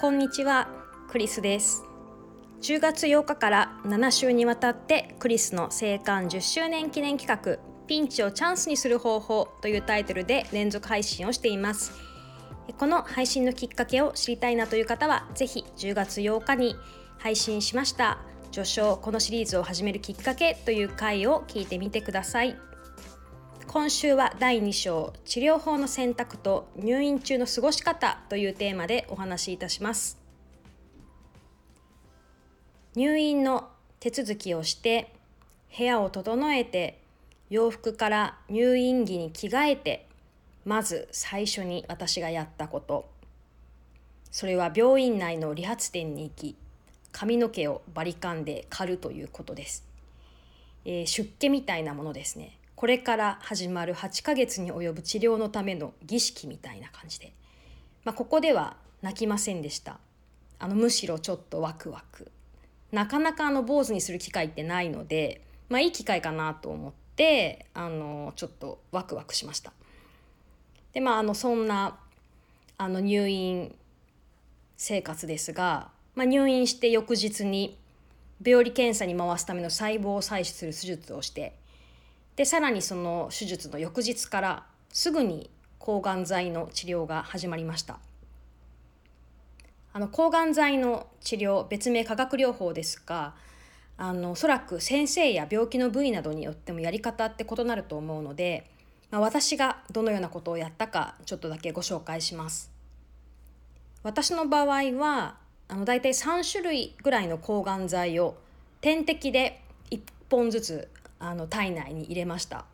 こんにちはクリスです。10月8日から7週にわたってクリスの生還10周年記念企画ピンチをチャンスにする方法というタイトルで連続配信をしています。この配信のきっかけを知りたいなという方はぜひ10月8日に配信しました序章このシリーズを始めるきっかけという回を聞いてみてください。今週は第2章治療法の選択と入院中の過ごし方というテーマでお話しいたします。入院の手続きをして部屋を整えて洋服から入院着に着替えてまず最初に私がやったこと。それは病院内の理髪店に行き髪の毛をバリカンで刈るということです、えー、出家みたいなものですね。これから始まる8ヶ月に及ぶ治療のための儀式みたいな感じで、まあ、ここでは泣きませんでした。あのむしろちょっとワクワク。なかなかあの坊主にする機会ってないので、まあ、いい機会かなと思ってあのちょっとワクワクしました。でまああのそんなあの入院生活ですが、まあ、入院して翌日に病理検査に回すための細胞を採取する手術をしてでさらにその手術の翌日からすぐに抗がん剤の治療が始まりました。あの抗がん剤の治療別名化学療法ですがあのおそらく先生や病気の部位などによってもやり方って異なると思うので、まあ、私がどのようなことをやったかちょっとだけご紹介します。私の場合はあの大体3種類ぐらいの抗がん剤を点滴で1本ずつあの体内に入れました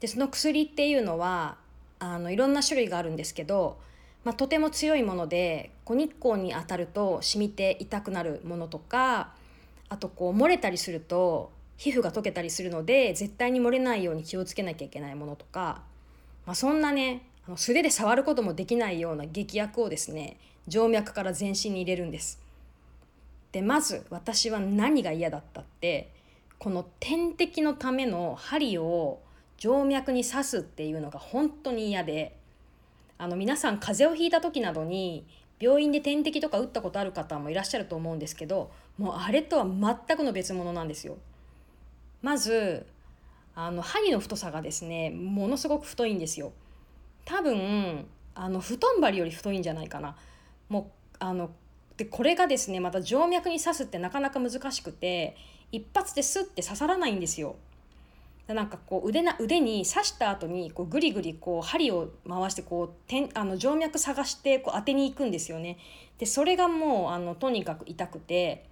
でその薬っていうのはあのいろんな種類があるんですけど、まあ、とても強いものでこう日光に当たると染みて痛くなるものとかあとこう漏れたりすると皮膚が溶けたりするので絶対に漏れないように気をつけなきゃいけないものとか、まあ、そんなねあの素手で触ることもできないような劇薬をですね静脈から全身に入れるんです。でまず私は何が嫌だったってこの点滴のための針を静脈に刺すっていうのが本当に嫌であの皆さん風邪をひいた時などに病院で点滴とか打ったことある方もいらっしゃると思うんですけどもうあれとは全くの別物なんですよ。まずあの針の太さがですねものすごく太いんですよ。多分あの布団針より太いんじゃないかな。もうあのでこれがですねまた静脈に刺すってなかなか難しくて一発でスッて刺さらないんですよ。なんかこう腕な腕に刺した後にこうグリグリこう針を回してこう点あの静脈探してこう当てに行くんですよね。でそれがもうあのとにかく痛くて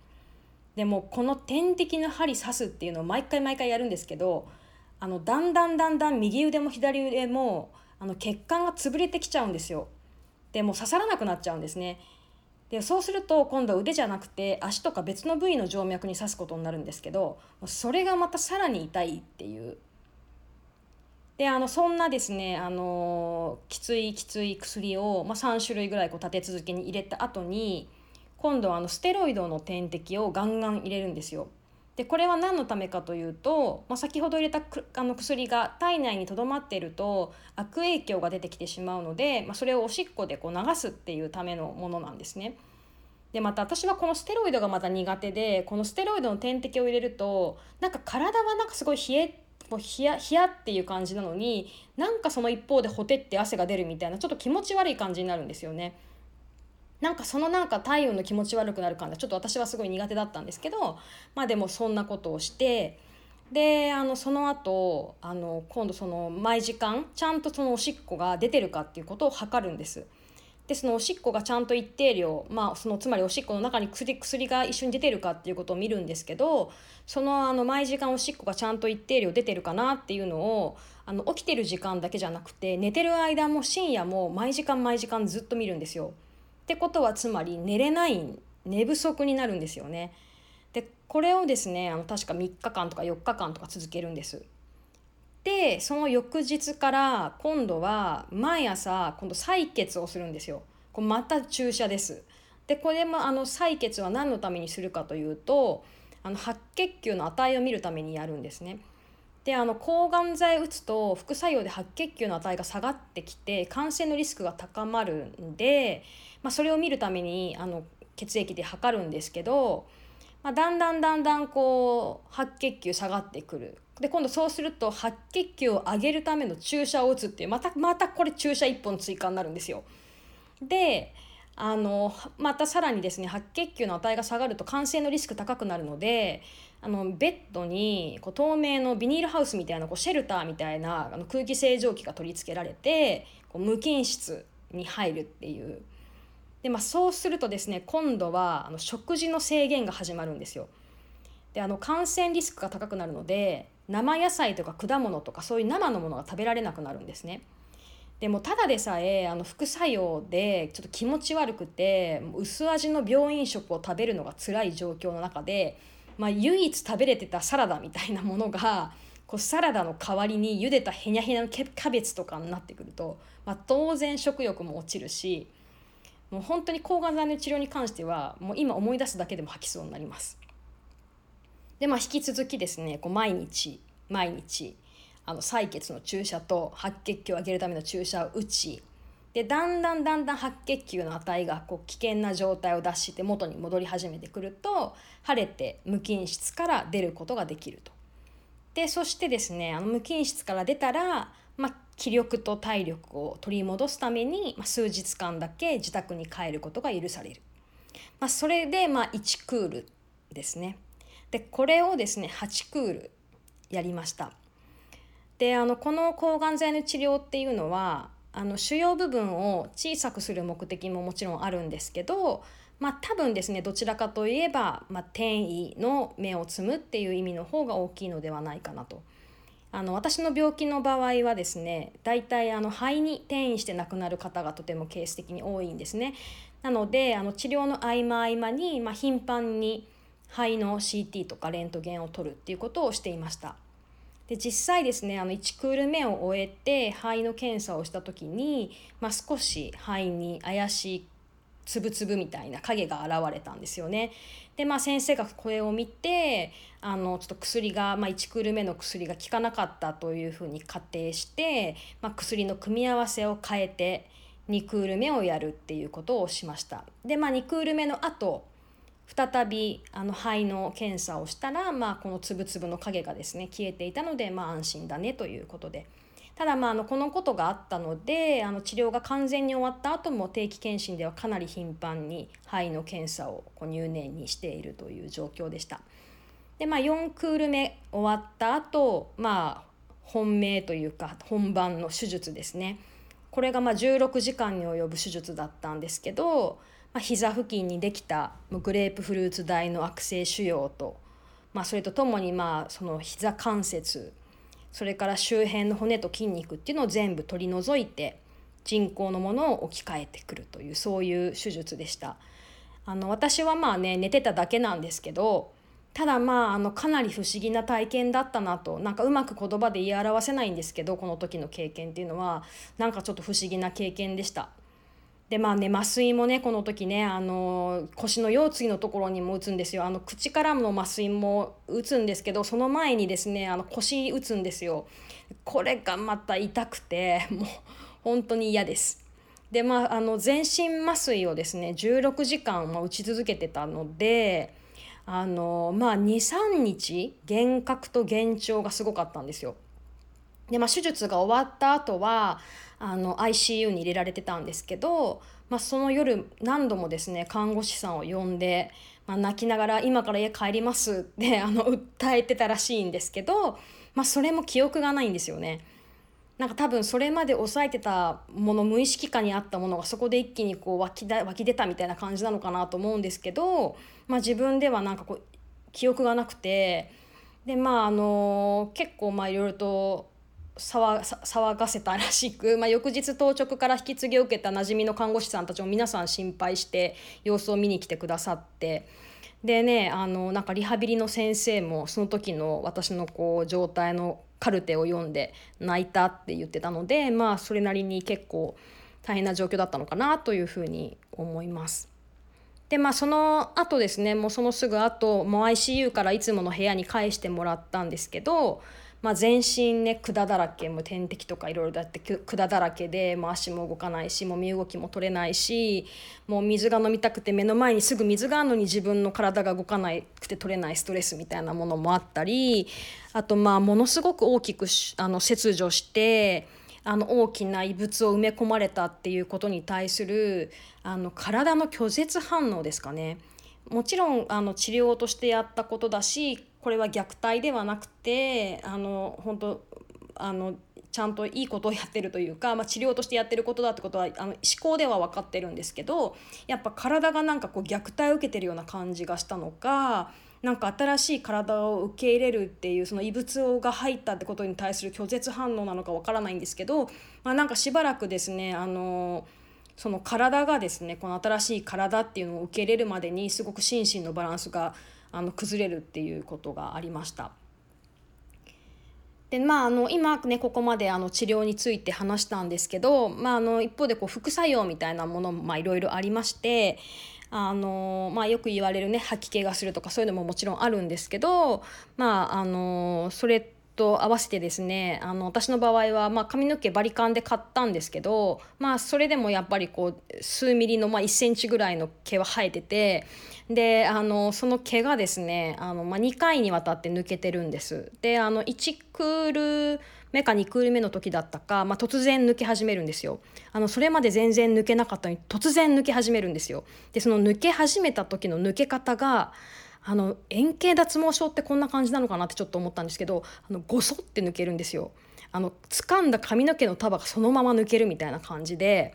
でもこの点滴の針刺すっていうのを毎回毎回やるんですけどあのだんだんだんだん右腕も左腕もあの血管が潰れてきちゃうんですよ。でも刺さらなくなっちゃうんですね。でそうすると今度腕じゃなくて足とか別の部位の静脈に刺すことになるんですけどそれがまたさらに痛いっていうであのそんなですねあのきついきつい薬を、まあ、3種類ぐらいこう立て続けに入れた後に今度はあのステロイドの点滴をガンガン入れるんですよ。でこれは何のためかというと、まあ、先ほど入れたあの薬が体内にとどまっていると悪影響が出てきてしまうので、まあ、それをおしっこでこう流すっていうためのものなんですね。でまた私はこのステロイドがまた苦手でこのステロイドの点滴を入れるとなんか体はなんかすごい冷えもう冷や冷やっていう感じなのになんかその一方でほてって汗が出るみたいなちょっと気持ち悪い感じになるんですよね。なんかそのなんか体温の気持ち悪くなる感じちょっと私はすごい苦手だったんですけどまあでもそんなことをしてであのその後あの今度その毎時間ちゃんとそのおしっこが出てるかっていうことを測るんです。でそのおしっこがちゃんと一定量、まあ、そのつまりおしっこの中に薬薬が一緒に出てるかっていうことを見るんですけどそのあの毎時間おしっこがちゃんと一定量出てるかなっていうのをあの起きてる時間だけじゃなくて寝てる間も深夜も毎時間毎時間ずっと見るんですよ。ってことはつまり寝れない寝不足になるんですよね。でこれをですねあの確か3日間とか4日間とか続けるんです。でその翌日から今度は毎朝今度採血をするんですよ。これまた注射です。でこれもあの採血は何のためにするかというとあの白血球の値を見るためにやるんですね。であの抗がん剤打つと副作用で白血球の値が下がってきて感染のリスクが高まるんで、まあ、それを見るためにあの血液で測るんですけど、まあ、だんだんだんだんこう白血球下がってくるで今度そうすると白血球を上げるための注射を打つっていうまたまたこれ注射1本追加になるんですよ。であのまたさらにですね白血球の値が下がると感染のリスク高くなるのであのベッドにこう透明のビニールハウスみたいなこうシェルターみたいなあの空気清浄機が取り付けられてこう無菌室に入るっていうで、まあ、そうするとですね今度はあの食事の制限が始まるんですよ。であの感染リスクが高くなるので生野菜とか果物とかそういう生のものが食べられなくなるんですね。でもただでさえあの副作用でちょっと気持ち悪くて薄味の病院食を食べるのが辛い状況の中で、まあ、唯一食べれてたサラダみたいなものがこうサラダの代わりに茹でたへにゃへにゃのキャベツとかになってくると、まあ、当然食欲も落ちるしもう本当に抗がん剤の治療に関してはもう今思い出すだけでも吐きそうになります。でまあ引き続きですねこう毎日毎日あの採血の注射と白血球を上げるための注射を打ちでだんだんだんだん白血球の値がこう危険な状態を脱して元に戻り始めてくると晴れて無菌室から出ることができると。でそしてですねあの無菌室から出たら、まあ、気力と体力を取り戻すために、まあ、数日間だけ自宅に帰ることが許される。まあ、それで、まあ、1クールですね。でこれをですね8クールやりました。であのこの抗がん剤の治療っていうのはあの腫瘍部分を小さくする目的ももちろんあるんですけど、まあ、多分ですねどちらかといえば、まあ、転移の芽を摘むっていう意味の方が大きいのではないかなと。あの私の病気の場合はですね大体あの肺に転移して亡くなる方がとてもケース的に多いんですね。なのであの治療の合間合間に、まあ、頻繁に肺の CT とかレントゲンを取るっていうことをしていました。で実際ですねあの1クール目を終えて肺の検査をした時に、まあ、少し肺に怪しいつぶつぶみたいな影が現れたんですよね。でまあ先生がこれを見てあのちょっと薬が、まあ、1クール目の薬が効かなかったというふうに仮定して、まあ、薬の組み合わせを変えて2クール目をやるっていうことをしました。でまあ2クール目の後再びあの肺の検査をしたら、まあ、このつぶつぶの影がですね消えていたので、まあ、安心だねということでただまああのこのことがあったのであの治療が完全に終わった後も定期検診ではかなり頻繁に肺の検査をこう入念にしているという状況でした。でまあ4クール目終わった後まあ本命というか本番の手術ですねこれがま16時間に及ぶ手術だったんですけどまあ、膝付近にできたグレープフルーツ大の悪性腫瘍と、まあ、それとともにまあその膝関節それから周辺の骨と筋肉っていうのを全部取り除いて人工のものを置き換えてくるというそういう手術でした。あの私はまあね寝てただけなんですけどただまああのかなり不思議な体験だったなとなんかうまく言葉で言い表せないんですけどこの時の経験っていうのはなんかちょっと不思議な経験でした。でまあね麻酔もねこの時ねあの腰の腰椎のところにも打つんですよ。あの口からの麻酔も打つんですけどその前にですねあの腰打つんですよ。これがまた痛くてもう本当に嫌です。でまああの全身麻酔をですね16時間、打ち続けてたのであのまあ23日幻覚と幻聴がすごかったんですよ。でまあ手術が終わった後はあの ICU に入れられてたんですけど、まあ、その夜何度もですね看護師さんを呼んで、まあ、泣きながら「今から家帰ります」って あの訴えてたらしいんですけど、まあ、それも記憶がないんですよね。なんか多分それまで抑えてたもの無意識下にあったものがそこで一気にこう湧きだ湧き出たみたいな感じなのかなと思うんですけど、まあ、自分ではなんかこう記憶がなくてでまああの結構まあいろいろと騒がせたらしく、まあ、翌日当直から引き継ぎを受けた馴染みの看護師さんたちも皆さん心配して様子を見に来てくださってでねあのなんかリハビリの先生もその時の私のこう状態のカルテを読んで泣いたって言ってたのでまあそれなりに結構大変な状況だったのかなというふうに思います。でまあその後ですねもうそのすぐ後も ICU からいつもの部屋に返してもらったんですけどまあ、全身ね管だらけも点滴とかいろいろだって管だらけで、もう足も動かないしもう身動きも取れないしもう水が飲みたくて目の前にすぐ水があるのに自分の体が動かなくて取れないストレスみたいなものもあったりあとまあものすごく大きくあの切除してあの大きな異物を埋め込まれたっていうことに対するあの体の拒絶反応ですかね。もちろんあの治療としてやったことだしこれは虐待ではなくてあの本当あのちゃんといいことをやってるというか、まあ、治療としてやってることだってことはあの思考では分かってるんですけどやっぱ体がなんかこう虐待を受けてるような感じがしたのかなんか新しい体を受け入れるっていうその異物が入ったってことに対する拒絶反応なのか分からないんですけど、まあ、なんかしばらくですねあのその体がですねこの新しい体っていうのを受け入れるまでにすごく心身のバランスがあの崩れるっていうことがありました。でまあ、あの今ねここまであの治療について話したんですけど、まあ、あの一方でこう副作用みたいなものもいろいろありましてあの、まあ、よく言われるね吐き気がするとかそういうのももちろんあるんですけど、まあ、あのそれと合わせてですねあの私の場合は、まあ、髪の毛バリカンで買ったんですけど、まあ、それでもやっぱりこう数ミリの、まあ、1センチぐらいの毛は生えててであのその毛がですねあの、まあ、2回にわたって抜けてるんです。であの1クール目か2クール目の時だったか、まあ、突然抜け始めるんですよあのそれまで全然抜けなかったのに突然抜け始めるんですよでその抜け始めた時の抜け方があの円形脱毛症ってこんな感じなのかなってちょっと思ったんですけどあのゴソって抜けるんですよ。あの掴んだ髪の毛の束がそのまま抜けるみたいな感じで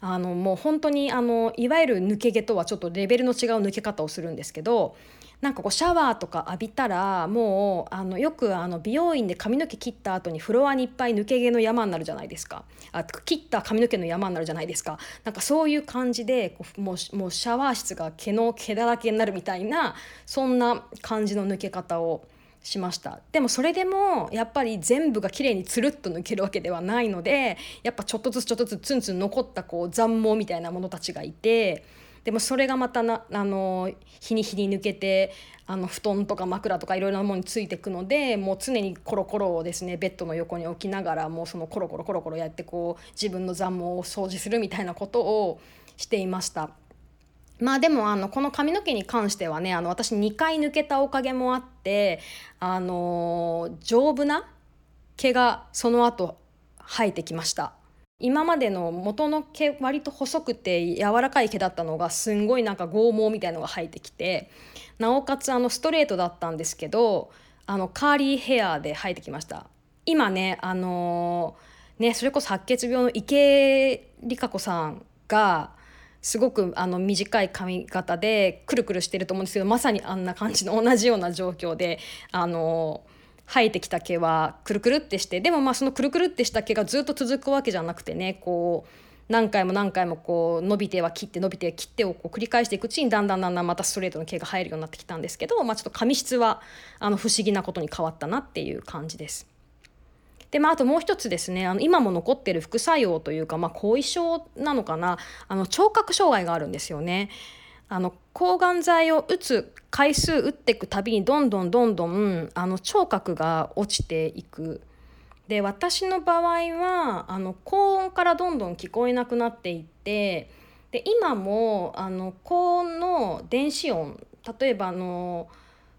あのもう本当にあのいわゆる抜け毛とはちょっとレベルの違う抜け方をするんですけどなんかこうシャワーとか浴びたらもうあのよくあの美容院で髪の毛切った後にフロアにいっぱい抜け毛の山になるじゃないですか。あ切った髪の毛の山になるじゃないですか。なんかそういう感じでこうもうもうシャワー室が毛の毛だらけになるみたいなそんな感じの抜け方をしました。でもそれでもやっぱり全部が綺麗につるっと抜けるわけではないのでやっぱちょっとずつちょっとずつツンツン残ったこう残毛みたいなものたちがいてでもそれがまたなあの日に日に抜けてあの布団とか枕とかいろいろなものについていくのでもう常にコロコロをですねベッドの横に置きながらもうそのコロコロコロコロやってこう自分の残毛を掃除するみたいなことをしていました。まあでもあのこの髪の毛に関してはねあの私2回抜けたおかげもあってあの丈夫な毛がその後生えてきました今までの元の毛割と細くて柔らかい毛だったのがすんごいなんか剛毛みたいのが生えてきてなおかつあのストレートだったんですけどあのカーリーヘアで生えてきました。今ねあのー、ねそれこそ白血病の池里香子さんがすごくあの短い髪型でくるくるしてると思うんですけどまさにあんな感じの同じような状況であのー生えてきた毛はくるくるってしてでもまあそのくるくるってした毛がずっと続くわけじゃなくてねこう何回も何回もこう伸びては切って伸びて切ってをこう繰り返していくうちにだんだんだんだんまたストレートの毛が生えるようになってきたんですけど、まあ、ちょっと髪質はあの不思議なことに変わったなっていう感じです。でまあ、あともう一つですねあの今も残ってる副作用というか、まあ、後遺症なのかなあの聴覚障害があるんですよね。あの抗がん剤を打つ回数打っていくたびにどんどんどんどんあの聴覚が落ちていく。で私の場合はあの高音からどんどん聞こえなくなっていってで今もあの高音の電子音例えばあの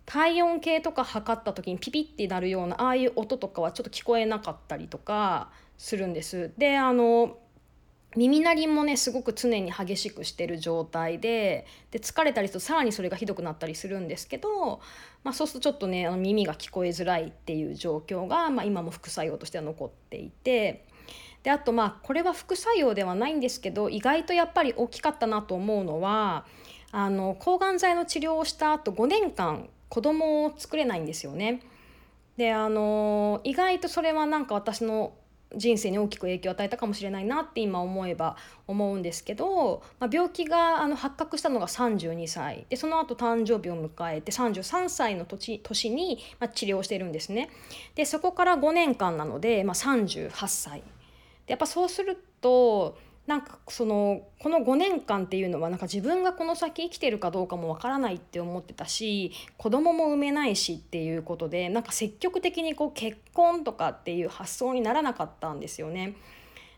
体温計とか測った時にピピッてなるようなああいう音とかはちょっと聞こえなかったりとかするんです。であの耳鳴りもねすごく常に激しくしてる状態でで疲れたりするとさらにそれがひどくなったりするんですけど、まあ、そうするとちょっとねあの耳が聞こえづらいっていう状況が、まあ、今も副作用としては残っていてであとまあこれは副作用ではないんですけど意外とやっぱり大きかったなと思うのはあの抗がん剤の治療をした後5年間子供を作れないんですよね。であの意外とそれはなんか私の人生に大きく影響を与えたかもしれないなって今思えば思うんですけど、まあ、病気があの発覚したのが32歳でその後誕生日を迎えて33歳の年年に、まあ、治療してるんですね。でそこから5年間なので、まあ、38歳でやっぱそうするとなんかそのこの5年間っていうのはなんか自分がこの先生きてるかどうかもわからないって思ってたし子供も産めないしっていうことでなんか積極的にこう結婚とかっていう発想にならなかったんですよね。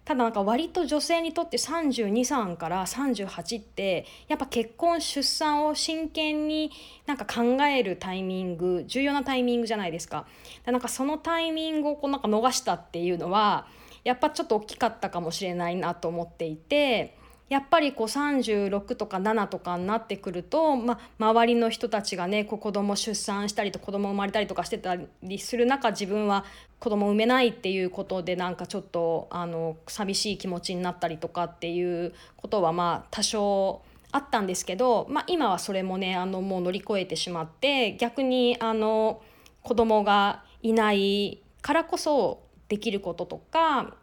ただなんか割と女性にとって323から38ってやっぱ結婚出産を真剣になんか考えるタイミング重要なタイミングじゃないですか。なんかそのタイミングをこうなんか逃したっていうのはやっぱちょっと大きかったかもしれないなと思っていて。やっぱりこう36とか7とかになってくると、ま周りの人たちがねこう子供出産したりと子供生まれたりとかしてたりする中自分は子供産めないっていうことでなんかちょっとあの寂しい気持ちになったりとかっていうことはまあ多少あったんですけど、まあ、今はそれもねあのもう乗り越えてしまって逆にあの子供がいないからこそできることとか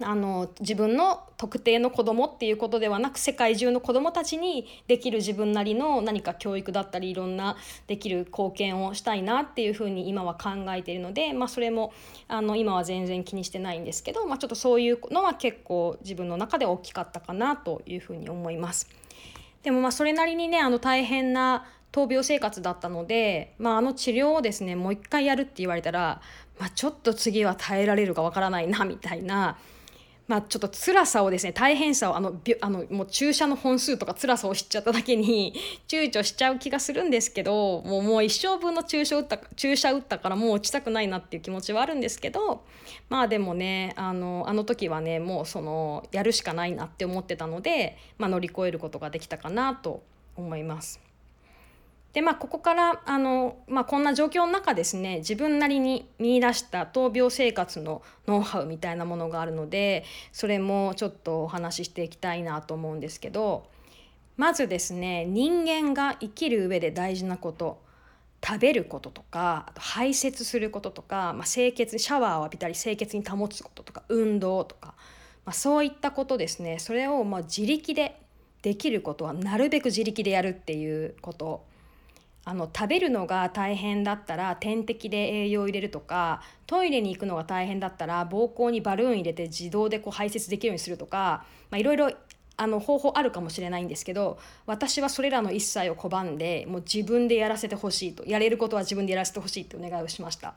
あの自分の特定の子供っていうことではなく世界中の子供たちにできる自分なりの何か教育だったりいろんなできる貢献をしたいなっていうふうに今は考えているので、まあ、それもあの今は全然気にしてないんですけど、まあ、ちょっとそういうのは結構自分の中で大きかったかなというふうに思います。でもまあそれなりにねあの大変な闘病生活だったので、まあ、あの治療をですねもう一回やるって言われたら、まあ、ちょっと次は耐えられるかわからないなみたいなまあ、ちょっと辛さをですね大変さをあのあのもう注射の本数とか辛さを知っちゃっただけに躊躇しちゃう気がするんですけどもうもう一生分の注射打った注射打ったからもう打ちたくないなっていう気持ちはあるんですけどまあでもねあのあの時はねもうそのやるしかないなって思ってたので、まあ、乗り越えることができたかなと思います。でまあここからあの、まあ、こんな状況の中ですね自分なりに見出した闘病生活のノウハウみたいなものがあるのでそれもちょっとお話ししていきたいなと思うんですけどまずですね人間が生きる上で大事なこと食べることとかあと排泄することとか、まあ、清潔シャワーを浴びたり清潔に保つこととか運動とか、まあ、そういったことですね。それをまあ自力でできることはなるべく自力でやるっていうことあの食べるのが大変だったら点滴で栄養を入れるとかトイレに行くのが大変だったら膀胱にバルーン入れて自動でこう排泄できるようにするとかいろいろあの方法あるかもしれないんですけど私はそれらの一切を拒んでもう自分でやらせてほしいとやれることは自分でやらせてほしいってお願いをしました。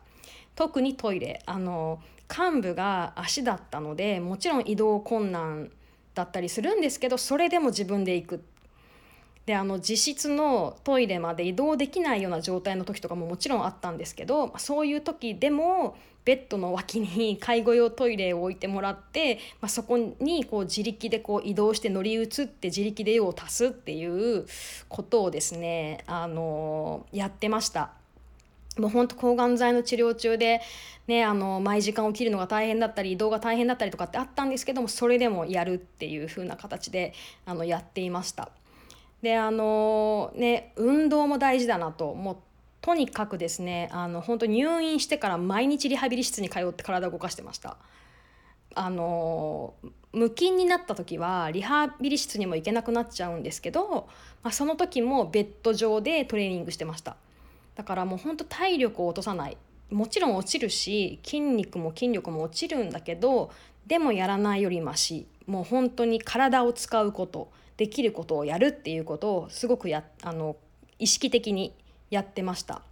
特にトイレあの幹部が足だったのでもちろん移動困難だったりするんですけどそれでも自分で行くであの自室のトイレまで移動できないような状態の時とかももちろんあったんですけどそういう時でもベッドの脇に介護用トイレを置いてもらって、まあ、そこにこう自力でこう移動して乗り移って自力で用を足すっていうことをですねあのやってました。もうほんと抗がん剤の治療中で、ね、あの毎時間起きるのが大変だったり移動が大変だったりとかってあったんですけどもそれでもやるっていう風な形であのやっていました。であのね運動も大事だなともう。とにかくですねあの本当入院してから毎日リハビリ室に通って体を動かしてました。あの無菌になった時はリハビリ室にも行けなくなっちゃうんですけど、まあ、その時もベッド上でトレーニングしてました。だからもうほんと体力を落とさない。もちろん落ちるし筋肉も筋力も落ちるんだけどでもやらないよりましもう本当に体を使うこと。できることをやるっていうことをすごくやあの意識的にやってました。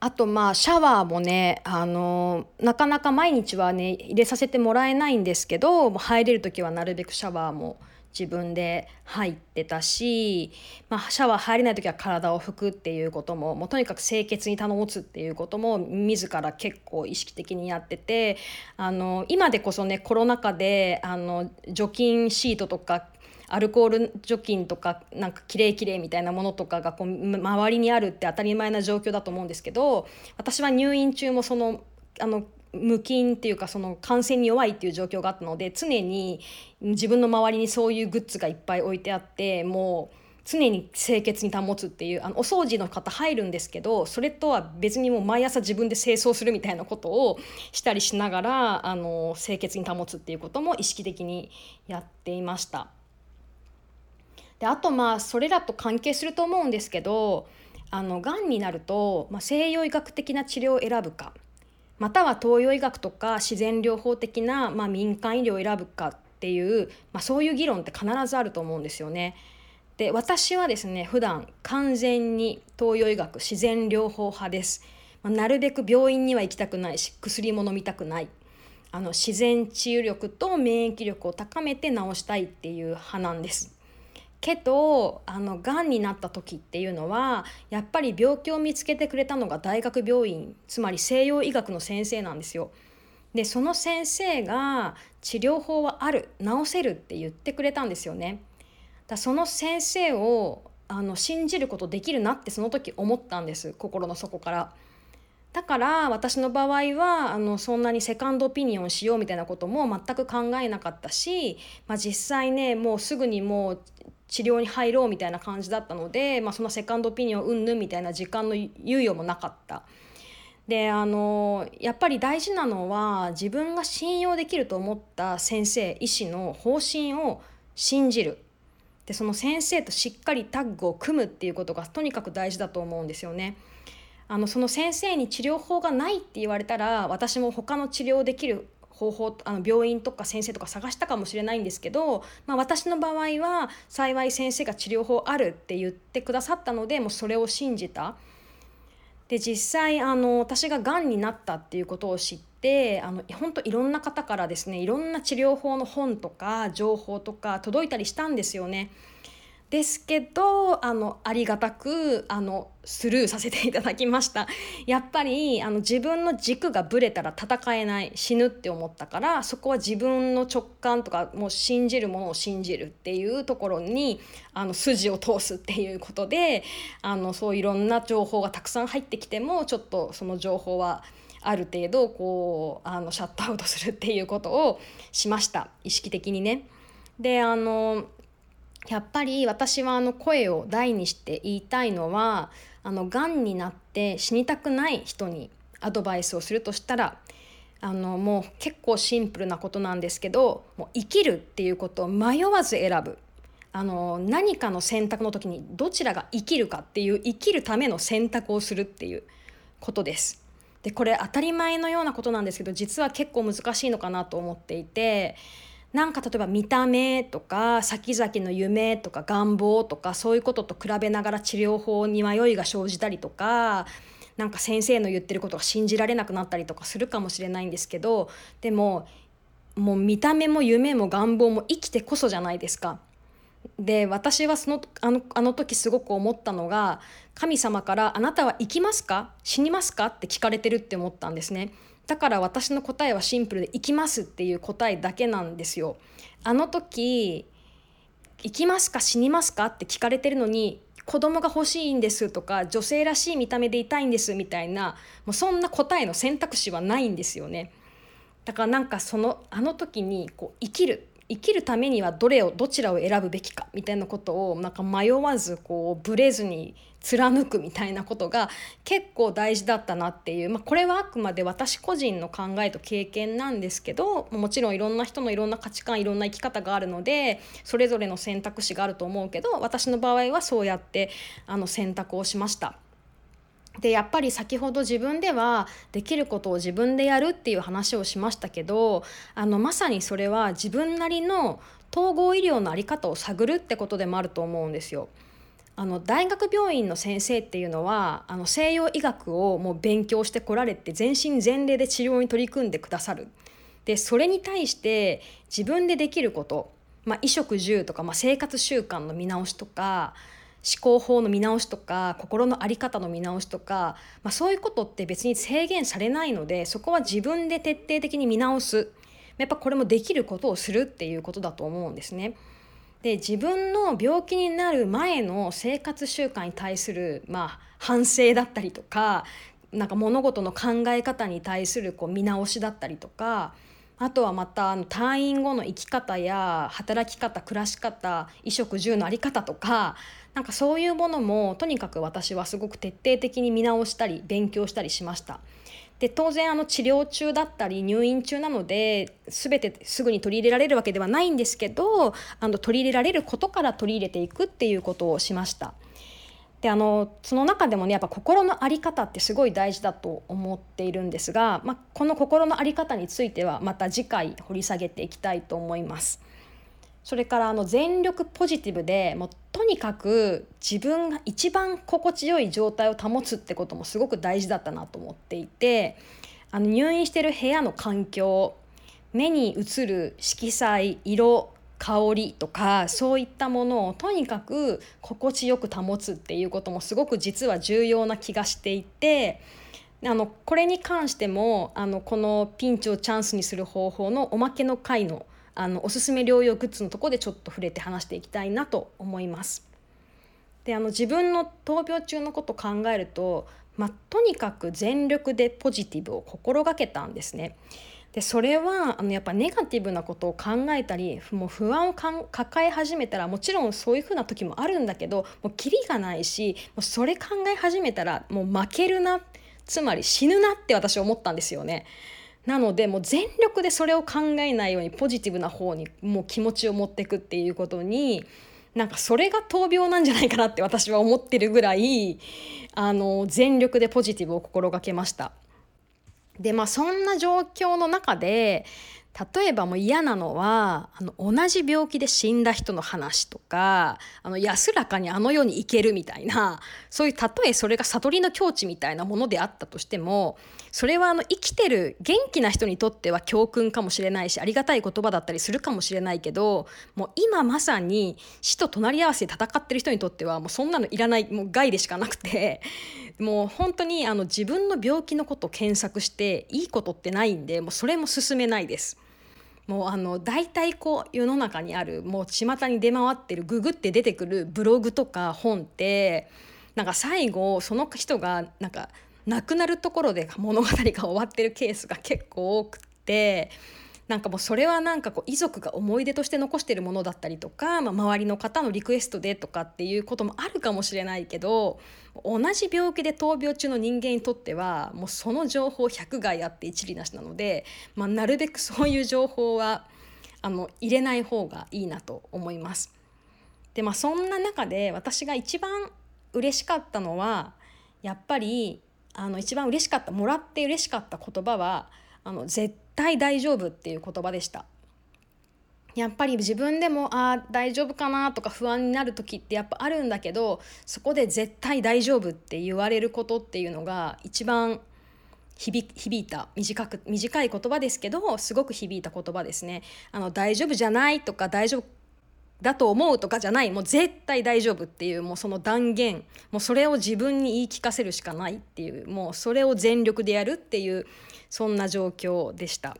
あとまあシャワーもねあのなかなか毎日はね入れさせてもらえないんですけど入れる時はなるべくシャワーも自分で入ってたし、まあ、シャワー入れない時は体を拭くっていうことももうとにかく清潔に保つっていうことも自ら結構意識的にやっててあの今でこそねコロナ禍であの除菌シートとかアルコール除菌とかなんかきれいきれいみたいなものとかがこう周りにあるって当たり前な状況だと思うんですけど私は入院中もそのあの無菌っていうかその感染に弱いっていう状況があったので常に自分の周りにそういうグッズがいっぱい置いてあってもう常に清潔に保つっていうあのお掃除の方入るんですけどそれとは別にもう毎朝自分で清掃するみたいなことをしたりしながらあの清潔に保つっていうことも意識的にやっていました。であとまあそれらと関係すると思うんですけどあのがんになると、まあ、西洋医学的な治療を選ぶかまたは東洋医学とか自然療法的な、まあ、民間医療を選ぶかっっていう、まあ、そういう議論って必ずあると思うんですよね。で私はですね普段完全に東洋医学自然療法派です。まあ、なるべく病院には行きたくないし薬も飲みたくないあの自然治癒力と免疫力を高めて治したいっていう派なんです。けどあのがんになった時っていうのはやっぱり病気を見つけてくれたのが大学病院つまり西洋医学の先生なんですよ。でその先生が治療法はある治せるって言ってくれたんですよね。だその先生をあの信じることできるなってその時思ったんです心の底から。だから私の場合はあのそんなにセカンドオピニオンしようみたいなことも全く考えなかったし、まあ、実際ねもうすぐにもう治療に入ろうみたいな感じだったので、まあ、そのセカンドオピニオンうんぬんみたいな時間の猶予もなかった。であのやっぱり大事なのは自分が信用できると思った先生医師の方針を信じるでその先生としっかりタッグを組むっていうことがとにかく大事だと思うんですよね。あのその先生に治療法がないって言われたら私も他の治療できる方法あの病院とか先生とか探したかもしれないんですけど、まあ、私の場合は幸い先生が治療法あるって言ってくださったのでもうそれを信じた。で実際あの私ががんになったっていうことを知ってあの本当いろんな方からですねいろんな治療法の本とか情報とか届いたりしたんですよね。ですけどあのありがたくあのスルーさせていただきました やっぱりあの自分の軸がぶれたら戦えない死ぬって思ったからそこは自分の直感とかもう信じるものを信じるっていうところにあの筋を通すっていうことであのそういろんな情報がたくさん入ってきてもちょっとその情報はある程度こうあのシャットアウトするっていうことをしました意識的にね。であのやっぱり私はあの声を大にして言いたいのはあのがんになって死にたくない人にアドバイスをするとしたらあのもう結構シンプルなことなんですけどもう生きるっていうことを迷わず選ぶあの何かの選択の時にどちらが生きるかっていう生きるための選択をするっていうことです。でこれ当たり前のようなことなんですけど実は結構難しいのかなと思っていてなんか例えば見た目とか先々の夢とか願望とかそういうことと比べながら治療法に迷いが生じたりとかなんか先生の言ってることが信じられなくなったりとかするかもしれないんですけどでももう見た目も夢も願望も生きてこそじゃないですか。で私はそのあのあの時すごく思ったのが神様から「あなたは生きますか？死にますか?」って聞かれてるって思ったんですね。だから私の答えはシンプルで「行きます」っていう答えだけなんですよ。あの時「行きますか？死にますか?」って聞かれてるのに「子供が欲しいんです」とか「女性らしい見た目でいたいんです」みたいなもうそんな答えの選択肢はないんですよね。だからなんかそのあの時にこう生きる生きるためにはどれをどちらを選ぶべきかみたいなことをなんか迷わずこうブレずに貫くみたいなことが結構大事だったなっていう、まあ、これはあくまで私個人の考えと経験なんですけどもちろんいろんな人のいろんな価値観いろんな生き方があるのでそれぞれの選択肢があると思うけど私の場合はそうやってあの選択をしました。でやっぱり先ほど自分ではできることを自分でやるっていう話をしましたけどあのまさにそれは自分なりの統合医療の在り方を探るってことでもあると思うんですよ。あの大学病院の先生っていうのはあの西洋医学をもう勉強してこられて全身全霊で治療に取り組んでくださる。でそれに対して自分でできること、まあ、衣食住とか、まあ、生活習慣の見直しとか思考法の見直しとか心の在り方の見直しとか、まあ、そういうことって別に制限されないのでそこは自分で徹底的に見直すやっぱこれもできることをするっていうことだと思うんですね。で自分の病気になる前の生活習慣に対する、まあ、反省だったりとかなんか物事の考え方に対するこう見直しだったりとかあとはまたあの退院後の生き方や働き方暮らし方衣食住の在り方とかなんかそういうものもとにかく私はすごく徹底的に見直したり勉強したりしました。で当然あの治療中だったり入院中なので全てすぐに取り入れられるわけではないんですけどあの取り入れられることから取り入れていくっていうことをしました。であのその中でもねやっぱ心の在り方ってすごい大事だと思っているんですが、まあ、この心の在り方についてはまた次回掘り下げていきたいと思います。それからあの全力ポジティブでもうとにかく自分が一番心地よい状態を保つってこともすごく大事だったなと思っていてあの入院してる部屋の環境目に映る色彩色香りとかそういったものをとにかく心地よく保つっていうこともすごく実は重要な気がしていてあのこれに関してもあのこのピンチをチャンスにする方法のおまけの回のあのおすすめ療養グッズのとこでちょっと触れて話していきたいなと思います。であの自分の闘病中のことを考えると、まあ、とにかく全力でポジティブを心がけたんですね。でそれはあのやっぱネガティブなことを考えたりもう不安を抱え始めたらもちろんそういうふうな時もあるんだけどもうキリがないしもうそれ考え始めたらもう負けるなつまり死ぬなって私思ったんですよね。なのでもう全力でそれを考えないようにポジティブな方にもう気持ちを持っていくっていうことになんかそれが闘病なんじゃないかなって私は思ってるぐらいあの全力でポジティブを心がけました。でまあそんな状況の中で例えばもう嫌なのはあの同じ病気で死んだ人の話とかあの安らかにあの世に行けるみたいなそういうたとえそれが悟りの境地みたいなものであったとしてもそれはあの生きてる元気な人にとっては教訓かもしれないしありがたい言葉だったりするかもしれないけどもう今まさに死と隣り合わせで戦ってる人にとってはもうそんなのいらないもう害でしかなくて もう本当にあの自分の病気のことを検索していいことってないんでもうそれも進めないです。もうあの大体こう世の中にあるもう巷に出回ってるググって出てくるブログとか本ってなんか最後その人がなんか亡くなるところで物語が終わってるケースが結構多くてなんかもうそれはなんかこう遺族が思い出として残してるものだったりとか、まあ、周りの方のリクエストでとかっていうこともあるかもしれないけど同じ病気で闘病中の人間にとってはもうその情報100害あって一理なしなので、まあ、なるべくそういう情報はあの入れない方がいいなと思います。でまあそんな中で私が一番嬉しかったのはやっぱりあの一番嬉しかったもらって嬉しかった言葉はあの絶対大丈夫っていう言葉でしたやっぱり自分でもああ大丈夫かなとか不安になる時ってやっぱあるんだけどそこで絶対大丈夫って言われることっていうのが一番響いた短く短い言葉ですけどすごく響いた言葉ですね。あの大丈夫じゃないとか大丈夫だと思うとかじゃないもう絶対大丈夫っていうもうその断言もうそれを自分に言い聞かせるしかないっていうもうそれを全力でやるっていうそんな状況でした。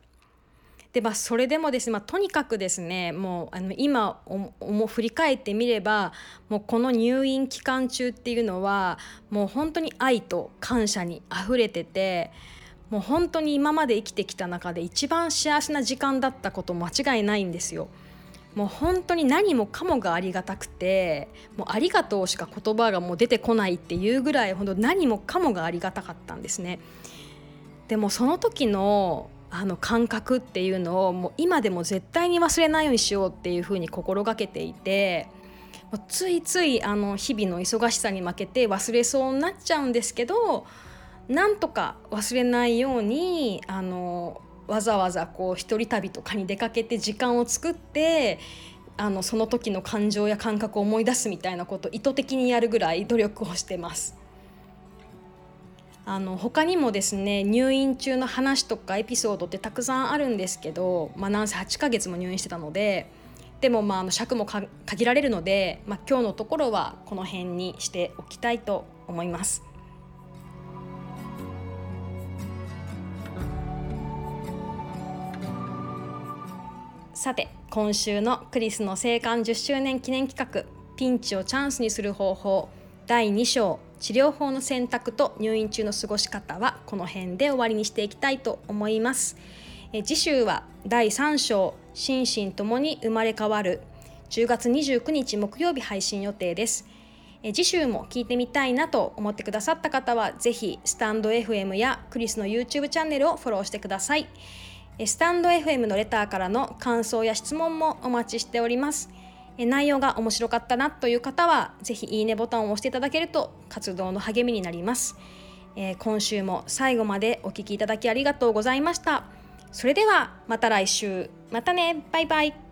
でまあ、それでもですね、まあ、とにかくですねもうあの今お振り返ってみればもうこの入院期間中っていうのはもう本当に愛と感謝にあふれててもう本当に今まで生きてきた中で一番幸せな時間だったこと間違いないんですよ。もう本当に何もかもがありがたくてもうありがとうしか言葉がもう出てこないっていうぐらい本当何もかもがありがたかったんですね。でもその時のあの感覚っていうのをもう今でも絶対に忘れないようにしようっていうふうに心がけていてもうついついあの日々の忙しさに負けて忘れそうになっちゃうんですけどなんとか忘れないようにあのわざわざこう一人旅とかに出かけて時間を作ってあのその時の感情や感覚を思い出すみたいなことを意図的にやるぐらい努力をしてます。あの他にもですね入院中の話とかエピソードってたくさんあるんですけど、まあ、なんせ8ヶ月も入院してたのででもまあ尺も限られるので、まあ、今日のところはこの辺にしておきたいと思います。さて今週のクリスの生還10周年記念企画ピンチをチャンスにする方法第2章治療法の選択と入院中の過ごし方はこの辺で終わりにしていきたいと思います。え次週は第3章心身ともに生まれ変わる10月29日木曜日配信予定です。え次週も聞いてみたいなと思ってくださった方はぜひスタンド FM やクリスの YouTube チャンネルをフォローしてください。スタンド FM のレターからの感想や質問もお待ちしております。内容が面白かったなという方は、ぜひいいねボタンを押していただけると活動の励みになります。え今週も最後までお聴きいただきありがとうございました。それではまた来週。またね。バイバイ。